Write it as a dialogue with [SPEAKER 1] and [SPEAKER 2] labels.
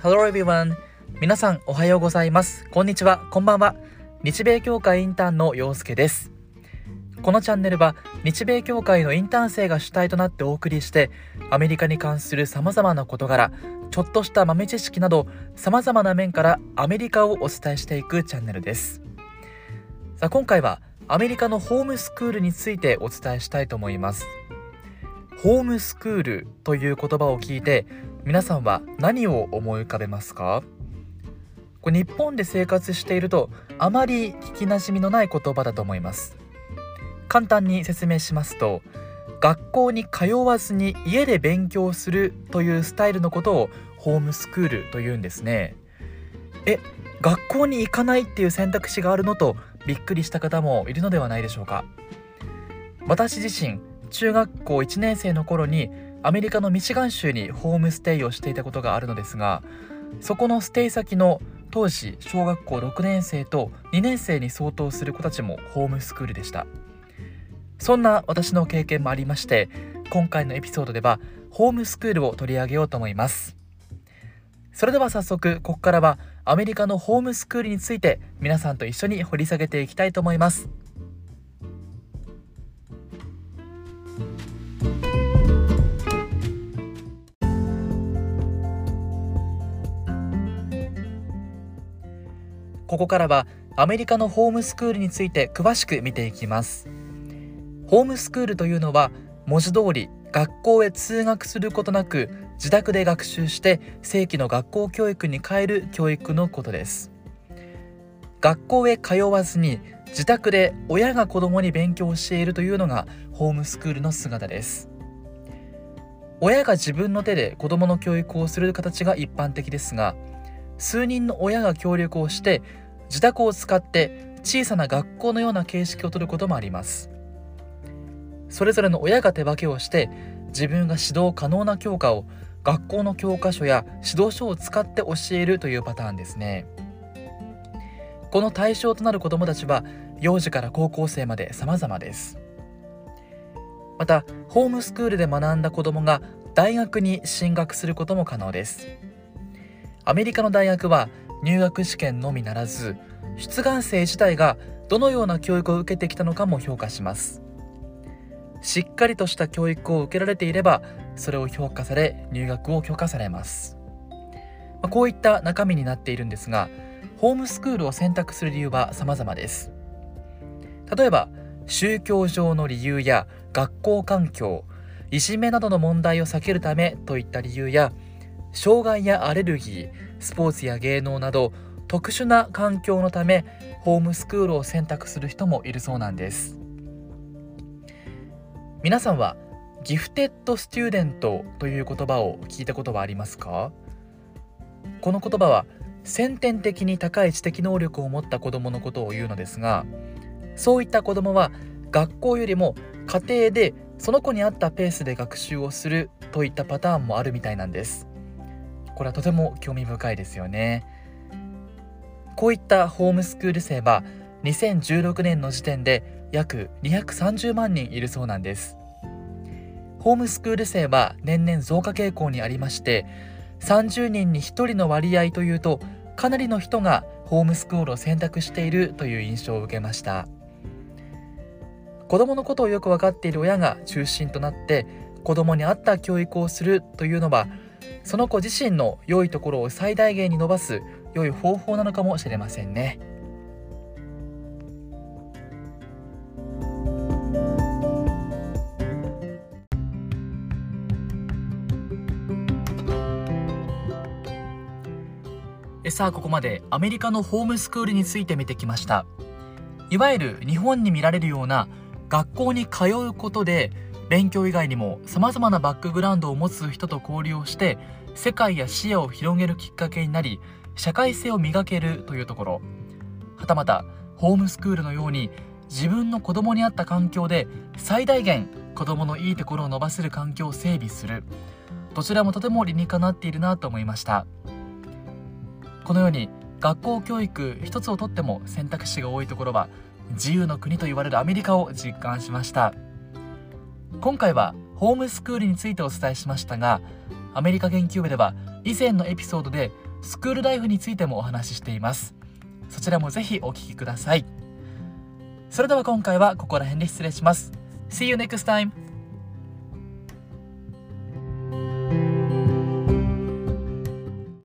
[SPEAKER 1] Hello everyone. 皆さんおはようございます。こんにちは。こんばんは。日米協会インターンの陽介です。このチャンネルは日米協会のインターン生が主体となってお送りしてアメリカに関する様々な事柄ちょっとした豆知識など様々な面からアメリカをお伝えしていくチャンネルです。さあ今回はアメリカのホームスクールについてお伝えしたいと思います。ホームスクールという言葉を聞いて皆さんは何を思い浮かべますか？これ日本で生活しているとあまり聞きなじみのない言葉だと思います。簡単に説明しますと学校に通わずに家で勉強するというスタイルのことをホームスクールというんですね。え学校に行かないっていう選択肢があるのとびっくりした方もいるのではないでしょうか。私自身中学校1年生の頃にアメリカのミシガン州にホームステイをしていたことがあるのですがそこのステイ先の当時小学校6年生と2年生に相当する子たちもホームスクールでした。そんな私の経験もありまして今回のエピソードではホームスクールを取り上げようと思います。それでは早速ここからはアメリカのホームスクールについて皆さんと一緒に掘り下げていきたいと思います。ここからはアメリカのホームスクールについて詳しく見ていきます。ホームスクールというのは文字通り学校へ通学することなく自宅で学習して正規の学校教育に変える教育のことです。学校へ通わずに自宅で親が子供に勉強を教えるというのがホームスクールの姿です。親が自分の手で子供の教育をする形が一般的ですが数人の親が協力をして自宅を使って小さな学校のような形式をとることもあります。それぞれの親が手分けをして自分が指導可能な教科を学校の教科書や指導書を使って教えるというパターンですね。この対象となる子どもたちは幼児から高校生まで様々です。またホームスクールで学んだ子どもが大学に進学することも可能です。アメリカの大学は入学試験のみならず出願生自体がどのような教育を受けてきたのかも評価します。しっかりとした教育を受けられていればそれを評価され入学を許可されます。こういった中身になっているんですがホームスクールを選択する理由は様々です。例えば宗教上の理由や学校環境いじめなどの問題を避けるためといった理由や障害やアレルギースポーツや芸能など特殊な環境のためホームスクールを選択する人もいるそうなんです。皆さんはギフテッドスチューデントという言葉を聞いたことはありますか？この言葉は先天的に高い知的能力を持った子どものことを言うのですがそういった子どもは学校よりも家庭でその子に合ったペースで学習をするといったパターンもあるみたいなんです。これはとても興味深いですよね。こういったホームスクール生は2016年の時点で約230万人いるそうなんです。ホームスクール生は年々増加傾向にありまして30人に1人の割合というとかなりの人がホームスクールを選択しているという印象を受けました。子供のことをよく分かっている親が中心となって子供に合った教育をするというのはその子自身の良いところを最大限に伸ばす良い方法なのかもしれませんね。さあここまでアメリカのホームスクールについて見てきましたいわゆる日本に見られるような学校に通うことで勉強以外にも様々なバックグラウンドを持つ人と交流をして世界や視野を広げるきっかけになり社会性を磨けるというところ。はたまたホームスクールのように自分の子供に合った環境で最大限子供のいいところを伸ばせる環境を整備する。どちらもとても理にかなっているなと思いました。このように学校教育一つをとっても選択肢が多いところは自由の国と言われるアメリカを実感しました。今回はホームスクールについてお伝えしましたがアメリカ研究部では以前のエピソードでスクールライフについてもお話ししています。そちらもぜひお聴きください。それでは今回はここら辺で失礼します。See you next time!